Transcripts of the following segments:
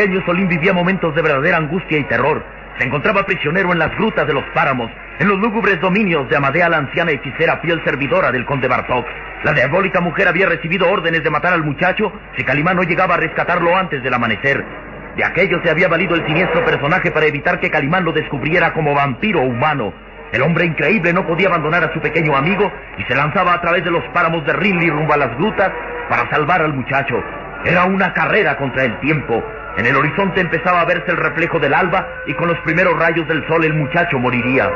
Pequeño Solín vivía momentos de verdadera angustia y terror. Se encontraba prisionero en las grutas de los páramos, en los lúgubres dominios de Amadea la anciana hechicera fiel servidora del conde Bartok. La diabólica mujer había recibido órdenes de matar al muchacho si Calimán no llegaba a rescatarlo antes del amanecer. De aquello se había valido el siniestro personaje para evitar que Calimán lo descubriera como vampiro humano. El hombre increíble no podía abandonar a su pequeño amigo y se lanzaba a través de los páramos de Rinley rumbo a las grutas para salvar al muchacho. Era una carrera contra el tiempo. En el horizonte empezaba a verse el reflejo del alba y con los primeros rayos del sol el muchacho moriría.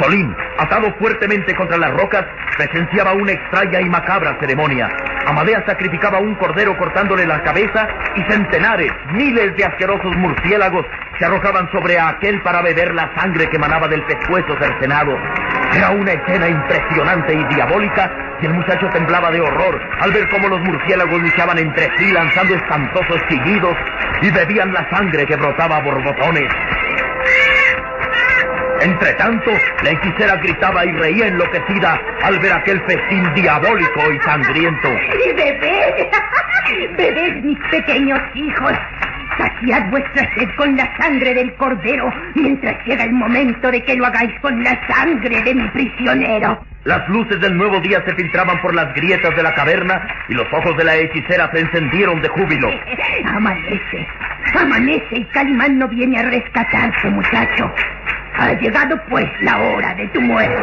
Solín, atado fuertemente contra las rocas, presenciaba una extraña y macabra ceremonia. Amadea sacrificaba un cordero cortándole la cabeza y centenares, miles de asquerosos murciélagos se arrojaban sobre aquel para beber la sangre que emanaba del pescuezo cercenado. Era una escena impresionante y diabólica y el muchacho temblaba de horror al ver cómo los murciélagos luchaban entre sí lanzando espantosos chillidos y bebían la sangre que brotaba a borbotones. Entre tanto, la hechicera gritaba y reía enloquecida al ver aquel festín diabólico y sangriento. ¡Bebed! ¡Bebed, mis pequeños hijos! Saciad vuestra sed con la sangre del cordero mientras llega el momento de que lo hagáis con la sangre de mi prisionero. Las luces del nuevo día se filtraban por las grietas de la caverna y los ojos de la hechicera se encendieron de júbilo. Amanece, amanece y Calimán no viene a rescatarte, muchacho. Ha llegado pues la hora de tu muerte.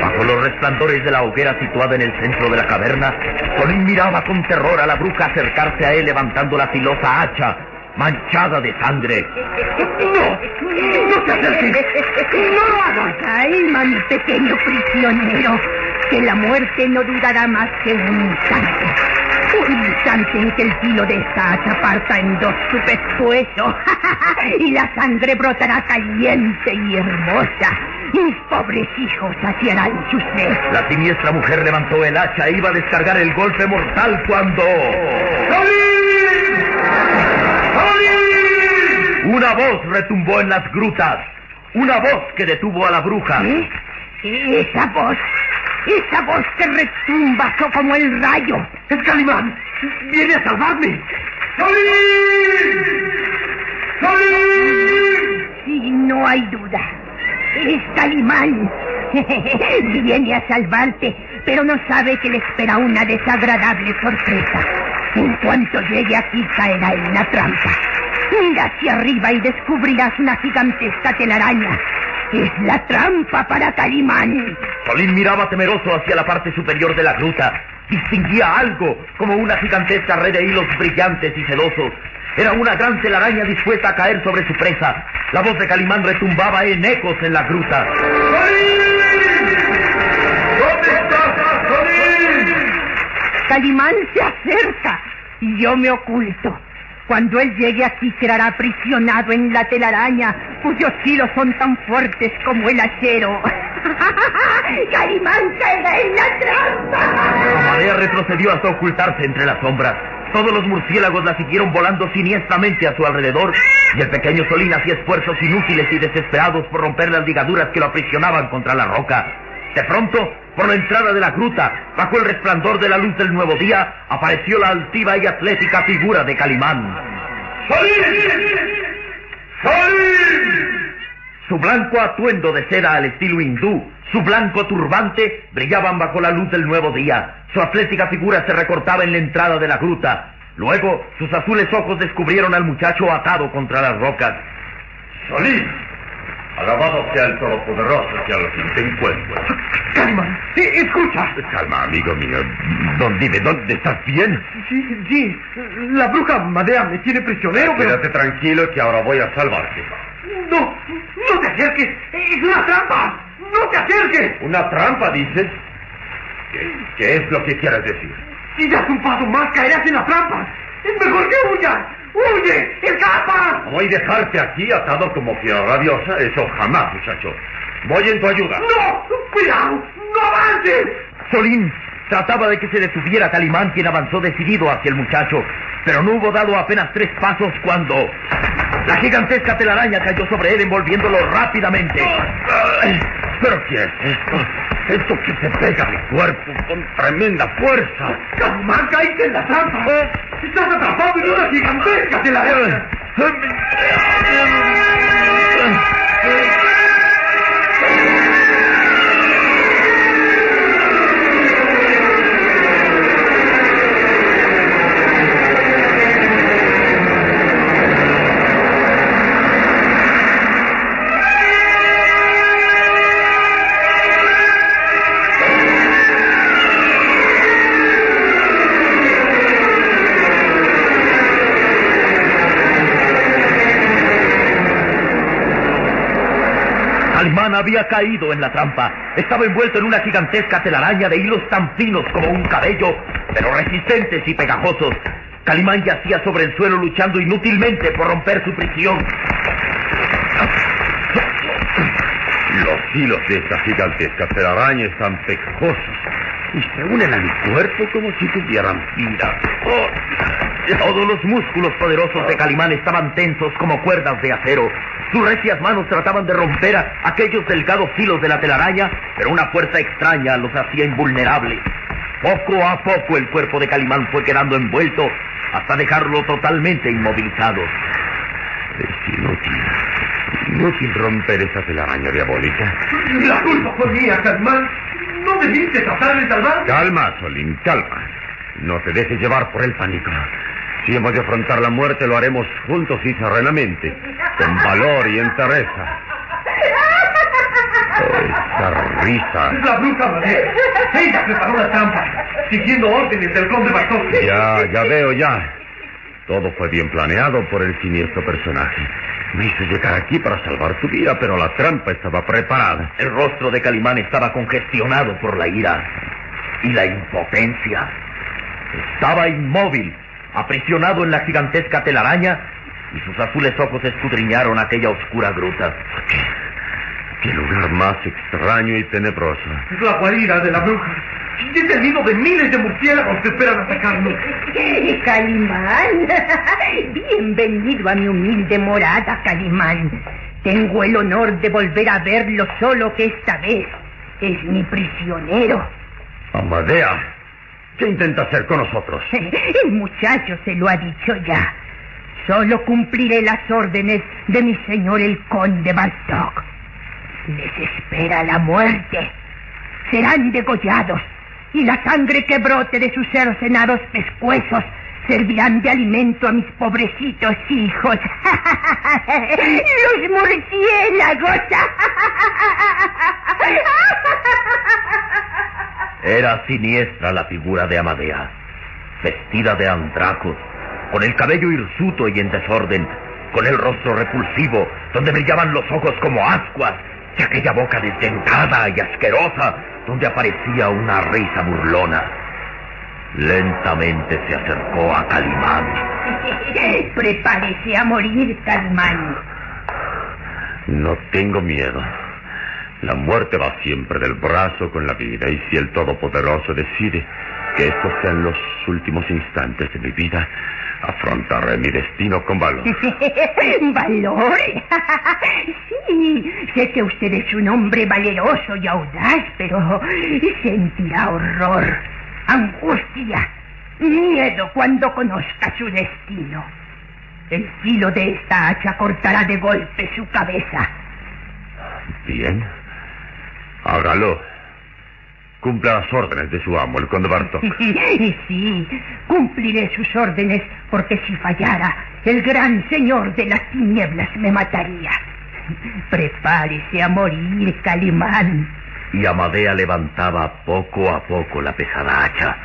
Bajo los resplandores de la hoguera situada en el centro de la caverna, Solín miraba con terror a la bruja acercarse a él levantando la filosa hacha, manchada de sangre. ¡No! ¡No te acerques! ¡No lo hagas! Mi pequeño prisionero, que la muerte no durará más que un instante. Un instante en que el filo de esta hacha parta en dos su pescuezo y la sangre brotará caliente y hermosa. Mis pobres hijos saciarán su sed. La siniestra mujer levantó el hacha e iba a descargar el golpe mortal cuando... Una voz retumbó en las grutas. Una voz que detuvo a la bruja. ¿Eh? Esa voz, esa voz que retumba como el rayo. ¡Es Calimán! ¡Viene a salvarme! Sí, no hay duda. Es Calimán. Viene a salvarte, pero no sabe que le espera una desagradable sorpresa. En cuanto llegue aquí caerá en la trampa. Mira hacia arriba y descubrirás una gigantesca telaraña. Es la trampa para Calimán. Solín miraba temeroso hacia la parte superior de la gruta. Distinguía algo, como una gigantesca red de hilos brillantes y sedosos. Era una gran telaraña dispuesta a caer sobre su presa. La voz de Calimán retumbaba en ecos en la gruta. ¿Dónde estás, Solín? Calimán se acerca y yo me oculto. Cuando él llegue aquí quedará aprisionado en la telaraña, cuyos hilos son tan fuertes como el acero. ¡Calimán caerá en la trampa! Amadea retrocedió hasta ocultarse entre las sombras. Todos los murciélagos la siguieron volando siniestramente a su alrededor y el pequeño Solín hacía esfuerzos inútiles y desesperados por romper las ligaduras que lo aprisionaban contra la roca. De pronto, por la entrada de la gruta, bajo el resplandor de la luz del nuevo día, apareció la altiva y atlética figura de Calimán. ¡Solín! ¡Solín! Su blanco atuendo de seda al estilo hindú, su blanco turbante, brillaban bajo la luz del nuevo día. Su atlética figura se recortaba en la entrada de la gruta. Luego, sus azules ojos descubrieron al muchacho atado contra las rocas. ¡Solín! Alabado sea el Todopoderoso que al fin te encuentra. Calma, sí, escucha. Calma, amigo mío. ¿Dónde, dime, ¿dónde estás bien? Sí, sí, la bruja Madea me tiene prisionero, pero... Quédate tranquilo que ahora voy a salvarte. No, no te acerques, es una trampa, no te acerques. ¿Una trampa, dices? ¿Qué, qué es lo que quieres decir? Si das un paso más caerás en la trampa. Es mejor que huyas. ¡Huye! ¡Escapa! Voy a dejarte aquí atado como fiera rabiosa. Eso jamás, muchacho. Voy en tu ayuda. ¡No! ¡Cuidado! ¡No avances! Solín trataba de que se detuviera Calimán, quien avanzó decidido hacia el muchacho, pero no hubo dado apenas tres pasos cuando la gigantesca telaraña cayó sobre él envolviéndolo rápidamente. ¿Pero qué es esto? Esto que se pega al cuerpo con tremenda fuerza. ¡Calimán, caíste en la trampa! ¡Estás atrapado en una gigantesca telaraña! Había caído en la trampa. Estaba envuelto en una gigantesca telaraña de hilos tan finos como un cabello, pero resistentes y pegajosos. Calimán yacía sobre el suelo luchando inútilmente por romper su prisión. Los hilos de esta gigantesca telaraña están pegajosos y se unen a mi cuerpo como si tuvieran vida. Oh, todos los músculos poderosos de Calimán estaban tensos como cuerdas de acero. Sus recias manos trataban de romper aquellos delgados filos de la telaraña, pero una fuerza extraña los hacía invulnerables. Poco a poco el cuerpo de Calimán fue quedando envuelto hasta dejarlo totalmente inmovilizado. Es inútil. Inútil romper esa telaraña diabólica. La culpa fue mía, Calimán. No debiste tratar de salvarme. Calma, Solín, calma. No te dejes llevar por el pánico. Si hemos de afrontar la muerte, lo haremos juntos y serenamente, con valor y entereza. Esa risa. La bruja Madea. Ella preparó la trampa, siguiendo órdenes del conde Bartol. Ya, ya veo, ya. Todo fue bien planeado por el siniestro personaje. Me hizo llegar aquí para salvar tu vida, pero la trampa estaba preparada. El rostro de Calimán estaba congestionado por la ira y la impotencia. Estaba inmóvil, aprisionado en la gigantesca telaraña, y sus azules ojos escudriñaron aquella oscura gruta. Qué lugar más extraño y tenebroso. Es la guarida de la bruja. Es el nido de miles de murciélagos que esperan atacarnos. Calimán, bienvenido a mi humilde morada, Calimán. Tengo el honor de volver a verlo solo que esta vez es mi prisionero. Amadea, ¿qué intenta hacer con nosotros? El muchacho se lo ha dicho ya. Solo cumpliré las órdenes de mi señor el conde Bartok. Les espera la muerte. Serán degollados y la sangre que brote de sus cercenados pescuezos servirán de alimento a mis pobrecitos hijos. Los murciélagos. Era siniestra la figura de Amadea, vestida de andrajos, con el cabello hirsuto y en desorden, con el rostro repulsivo, donde brillaban los ojos como ascuas, y aquella boca desdentada y asquerosa, donde aparecía una risa burlona. Lentamente se acercó a Calimán. Prepárese a morir, Calimán. No tengo miedo. La muerte va siempre del brazo con la vida y si el Todopoderoso decide que estos sean los últimos instantes de mi vida, afrontaré mi destino con valor. ¿Valor? sí, sé que usted es un hombre valeroso y audaz, pero sentirá horror, angustia, miedo cuando conozca su destino. El filo de esta hacha cortará de golpe su cabeza. Bien. Hágalo. Cumpla las órdenes de su amo, el conde Bartok. Sí, cumpliré sus órdenes, porque si fallara, el gran señor de las tinieblas me mataría. Prepárese a morir, Calimán. Y Amadea levantaba poco a poco la pesada hacha,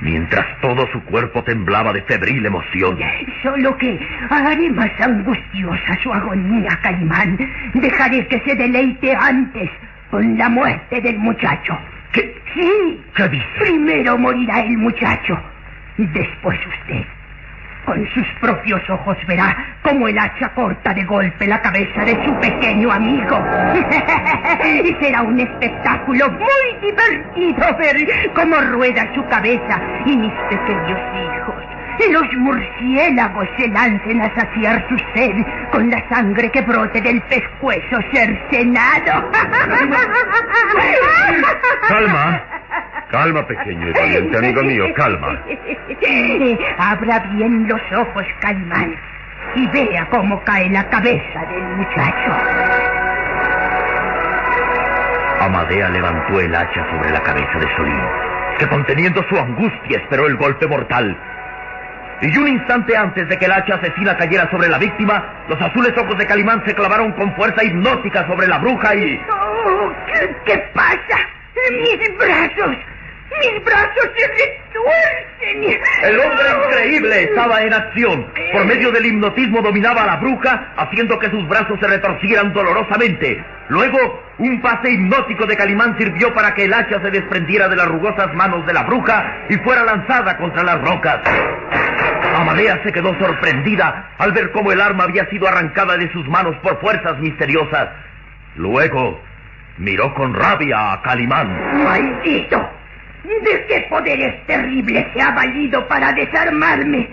mientras todo su cuerpo temblaba de febril emoción. Solo que haré más angustiosa su agonía, Calimán. Dejaré que se deleite antes la muerte del muchacho. ¿Qué? Sí. ¿Qué dice? Primero morirá el muchacho. Y después usted. Con sus propios ojos verá cómo el hacha corta de golpe la cabeza de su pequeño amigo. y será un espectáculo muy divertido ver cómo rueda su cabeza y mis pequeños hijos. Y los murciélagos se lancen a saciar su sed con la sangre que brote del pescuezo cercenado. Calma. Calma, pequeño y valiente amigo mío, calma. Abra bien los ojos, Calimán, y vea cómo cae la cabeza del muchacho. Amadea levantó el hacha sobre la cabeza de Solín, que conteniendo su angustia esperó el golpe mortal. Y un instante antes de que el hacha asesina cayera sobre la víctima, los azules ojos de Calimán se clavaron con fuerza hipnótica sobre la bruja y... Oh, ¿qué, ¿Qué pasa? Mis brazos, mis brazos se retuercen. El hombre increíble estaba en acción. Por medio del hipnotismo dominaba a la bruja, haciendo que sus brazos se retorcieran dolorosamente. Luego, un pase hipnótico de Calimán sirvió para que el hacha se desprendiera de las rugosas manos de la bruja y fuera lanzada contra las rocas. Amadea se quedó sorprendida al ver cómo el arma había sido arrancada de sus manos por fuerzas misteriosas. Luego, miró con rabia a Calimán. ¡Maldito! ¿De qué poderes terribles se ha valido para desarmarme?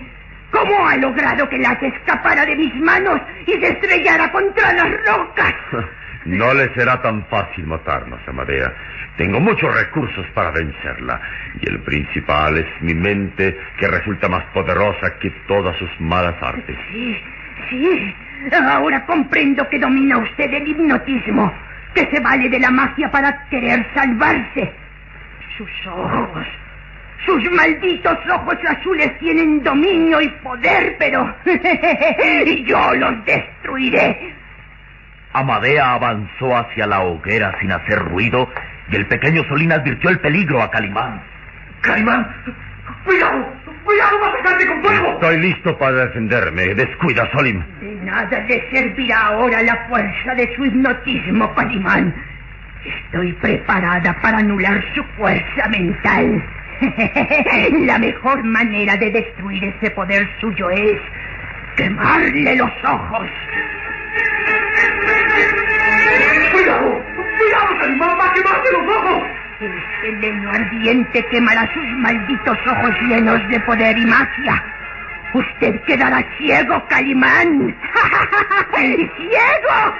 ¿Cómo ha logrado que la escapara de mis manos y se estrellara contra las rocas? No le será tan fácil matarnos, Amadea. Tengo muchos recursos para vencerla. Y el principal es mi mente, que resulta más poderosa que todas sus malas artes. Sí, sí. Ahora comprendo que domina usted el hipnotismo, que se vale de la magia para querer salvarse. Sus ojos, sus malditos ojos azules tienen dominio y poder, pero yo los destruiré. Amadea avanzó hacia la hoguera sin hacer ruido y el pequeño Solín advirtió el peligro a Calimán. ¡Calimán! ¡Cuidado! ¡Cuidado! ¡Va a sacarte con fuego! Estoy listo para defenderme. Descuida, Solim. De nada le servirá ahora la fuerza de su hipnotismo, Calimán. Estoy preparada para anular su fuerza mental. La mejor manera de destruir ese poder suyo es quemarle los ojos. Ese leño ardiente quemará sus malditos ojos llenos de poder y magia. Usted quedará ciego, Calimán. ¡Ciego!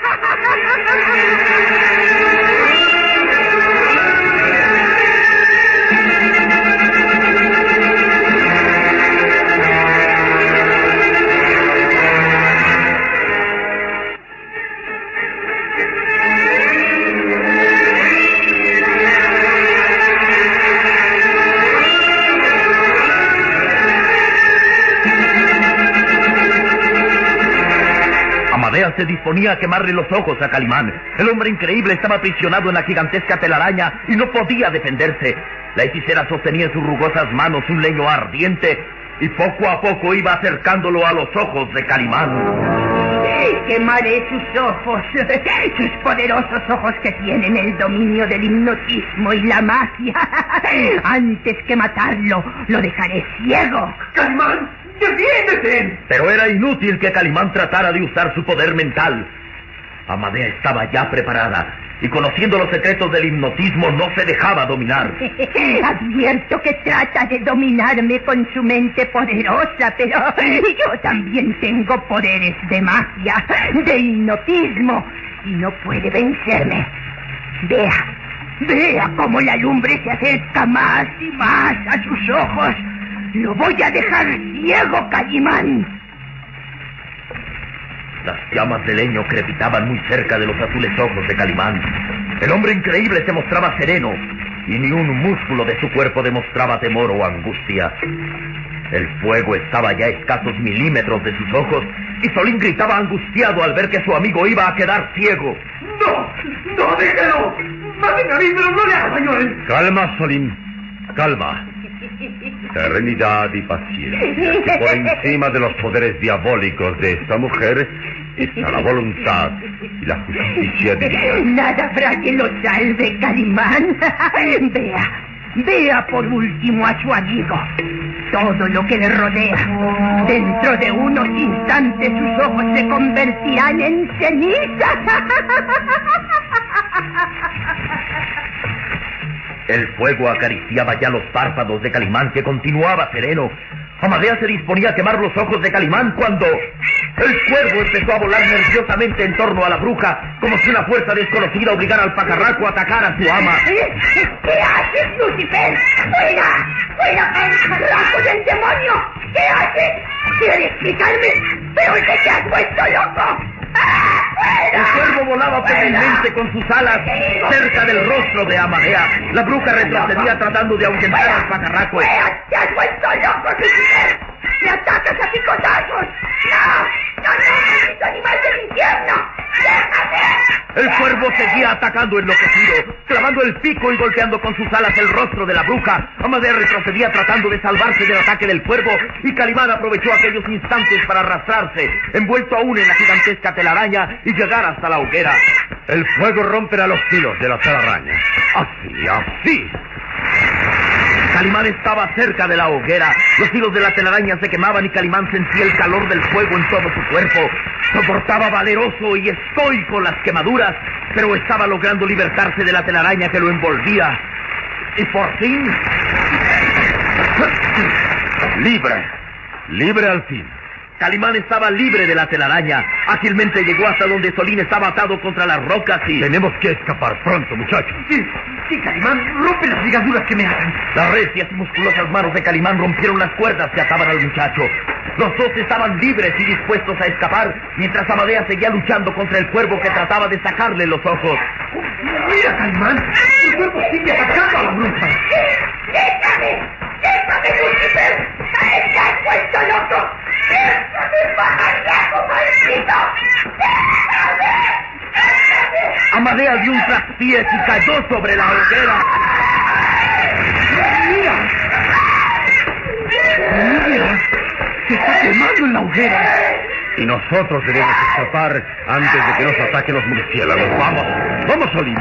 se disponía a quemarle los ojos a Calimán. El hombre increíble estaba aprisionado en la gigantesca telaraña y no podía defenderse. La hechicera sostenía en sus rugosas manos un leño ardiente y poco a poco iba acercándolo a los ojos de Calimán. Quemaré sus ojos, sus poderosos ojos que tienen el dominio del hipnotismo y la magia. Antes que matarlo, lo dejaré ciego. ¡Calimán! ¡Defiéndete! Pero era inútil que Calimán tratara de usar su poder mental. Amadea estaba ya preparada y conociendo los secretos del hipnotismo no se dejaba dominar. Advierto que trata de dominarme con su mente poderosa, pero yo también tengo poderes de magia, de hipnotismo, y no puede vencerme. Vea, vea cómo la lumbre se acerca más y más a sus ojos. Lo voy a dejar ciego, Calimán. Las llamas de leño crepitaban muy cerca de los azules ojos de Calimán. El hombre increíble se mostraba sereno y ni un músculo de su cuerpo demostraba temor o angustia. El fuego estaba ya a escasos milímetros de sus ojos y Solín gritaba angustiado al ver que su amigo iba a quedar ciego. ¡No! ¡No, déjelo! ¡Mátenme a mí, pero no le haga daño a él! Calma, Solín. Calma. Serenidad y paciencia. Que por encima de los poderes diabólicos de esta mujer está la voluntad y la justicia divina. Nada habrá que lo salve, Calimán. Vea, vea por último a su amigo. Todo lo que le rodea. Dentro de unos instantes sus ojos se convertirán en ceniza. El fuego acariciaba ya los párpados de Calimán que continuaba sereno. Amadea se disponía a quemar los ojos de Calimán cuando el cuervo empezó a volar nerviosamente en torno a la bruja, como si una fuerza desconocida obligara al pajarraco a atacar a su ama. ¿Qué haces, Lucifer? ¡Fuera! ¡Fuera, pajarraco del demonio! ¿Qué haces? ¿Quieres explicarme? ¡Pero que te has vuelto volaba febrilmente con sus alas cerca del rostro de Amadea. La bruja retrocedía tratando de ahuyentar al pajarraco. ¡Me atacas a picotazos! ¡No! ¡No, no, maldito animal del infierno! El cuervo seguía atacando enloquecido, clavando el pico y golpeando con sus alas el rostro de la bruja. Amadea retrocedía tratando de salvarse del ataque del cuervo y Calimán aprovechó aquellos instantes para arrastrarse, envuelto aún en la gigantesca telaraña y llegar hasta la hoguera. El fuego romperá los hilos de la telaraña. Así, así. Calimán estaba cerca de la hoguera. Los hilos de la telaraña se quemaban y Calimán sentía el calor del fuego en todo su cuerpo. Soportaba valeroso y estoico las quemaduras, pero estaba logrando libertarse de la telaraña que lo envolvía. Y por fin... Libre. Libre al fin. Calimán estaba libre de la telaraña. Ágilmente llegó hasta donde Solín estaba atado contra las rocas y... Tenemos que escapar pronto, muchachos. Sí, sí, Calimán, rompe las ligaduras que me atan. Las recias y musculosas manos de Calimán rompieron las cuerdas que ataban al muchacho. Los dos estaban libres y dispuestos a escapar, mientras Amadea seguía luchando contra el cuervo que trataba de sacarle los ojos. Mira, Calimán, el cuerpo sigue atacando a la bruja. ¡Déjame! ¡Déjame, Lucifer! ¡Te has vuelto loco! ¡Déjame, pajarraco maldito! ¡Déjame! ¡Déjame! Amadea dio un traspiés y cayó sobre la hoguera. ¡Mira! ¡Mira! ¡Se está quemando en la hoguera! Y nosotros debemos escapar antes de que nos ataquen los murciélagos. Vamos, vamos, Solín.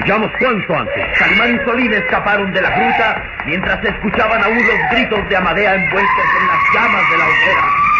Huyamos cuanto antes. Calimán y Solín escaparon de la gruta mientras escuchaban aún los gritos de Amadea envueltos en las llamas de la hoguera.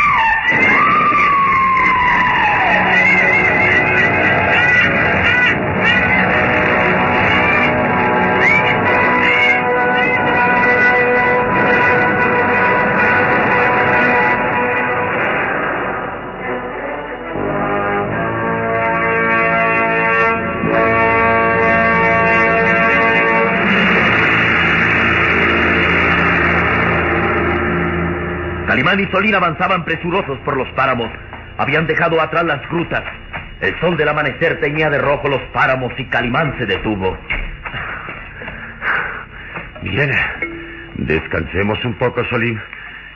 Calimán y Solín avanzaban presurosos por los páramos. Habían dejado atrás las grutas. El sol del amanecer teñía de rojo los páramos y Calimán se detuvo. Bien. Descansemos un poco, Solín.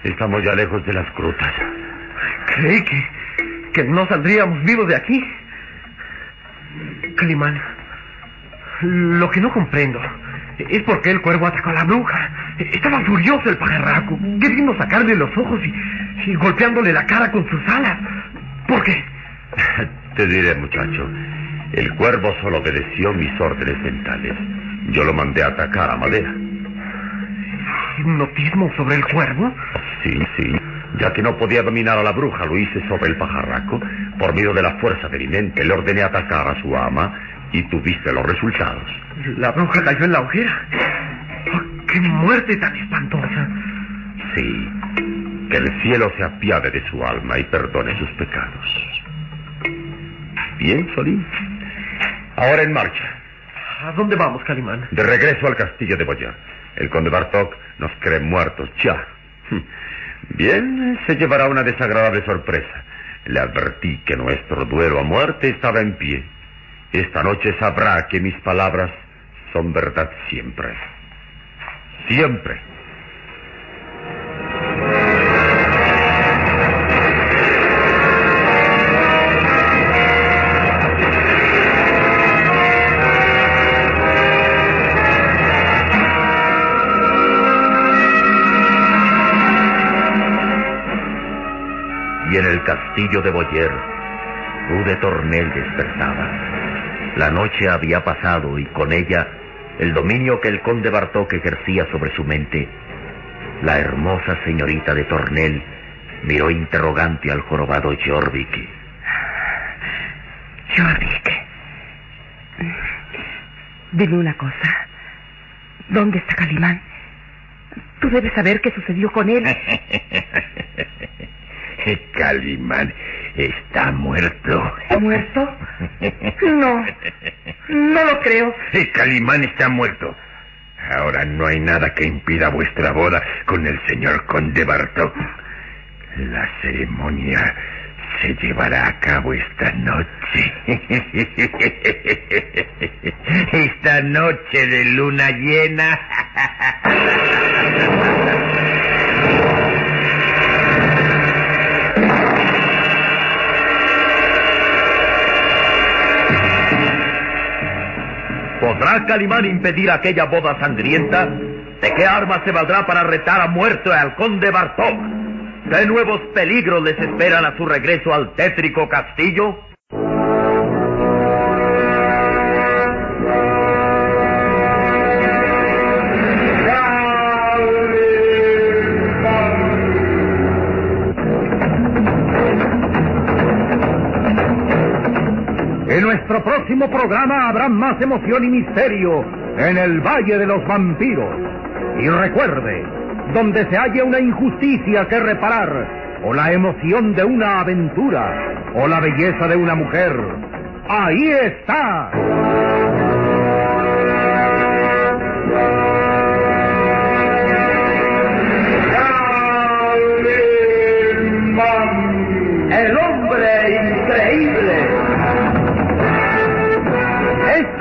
Estamos ya lejos de las grutas. ¿Cree que, que no saldríamos vivos de aquí? Calimán, lo que no comprendo es por qué el cuervo atacó a la bruja. Estaba furioso el pajarraco, queriendo sacarle los ojos y, y golpeándole la cara con sus alas. ¿Por qué? Te diré, muchacho. El cuervo solo obedeció mis órdenes mentales. Yo lo mandé a atacar a Madera. ¿Hipnotismo sobre el cuervo? Sí, sí. Ya que no podía dominar a la bruja, lo hice sobre el pajarraco. Por medio de la fuerza de mi mente, le ordené atacar a su ama y tuviste los resultados. La bruja cayó en la hoguera. Oh, ¡Qué muerte tan espantosa! Sí. Que el cielo se apiade de su alma y perdone sus pecados. Bien, Solín. Ahora en marcha. ¿A dónde vamos, Calimán? De regreso al castillo de Boyar. El conde Bartok nos cree muertos ya. Bien, se llevará una desagradable sorpresa. Le advertí que nuestro duelo a muerte estaba en pie. Esta noche sabrá que mis palabras son verdad siempre. Siempre. Castillo de Boyer, Rude Tornel despertaba. La noche había pasado y con ella el dominio que el conde Bartok ejercía sobre su mente. La hermosa señorita de Tornel miró interrogante al jorobado Jorvik. Jorvik. Dime una cosa. ¿Dónde está Calimán? Tú debes saber qué sucedió con él. Calimán está muerto. ¿Muerto? No. No lo creo. Calimán está muerto. Ahora no hay nada que impida vuestra boda con el señor conde Bartok. La ceremonia se llevará a cabo esta noche. Esta noche de luna llena. ¿Podrá Calimán impedir aquella boda sangrienta? ¿De qué arma se valdrá para retar a muerto al conde Bartok? ¿Qué nuevos peligros les esperan a su regreso al tétrico castillo? Próximo programa habrá más emoción y misterio en el Valle de los Vampiros. Y recuerde, donde se halla una injusticia que reparar, o la emoción de una aventura, o la belleza de una mujer, ahí está.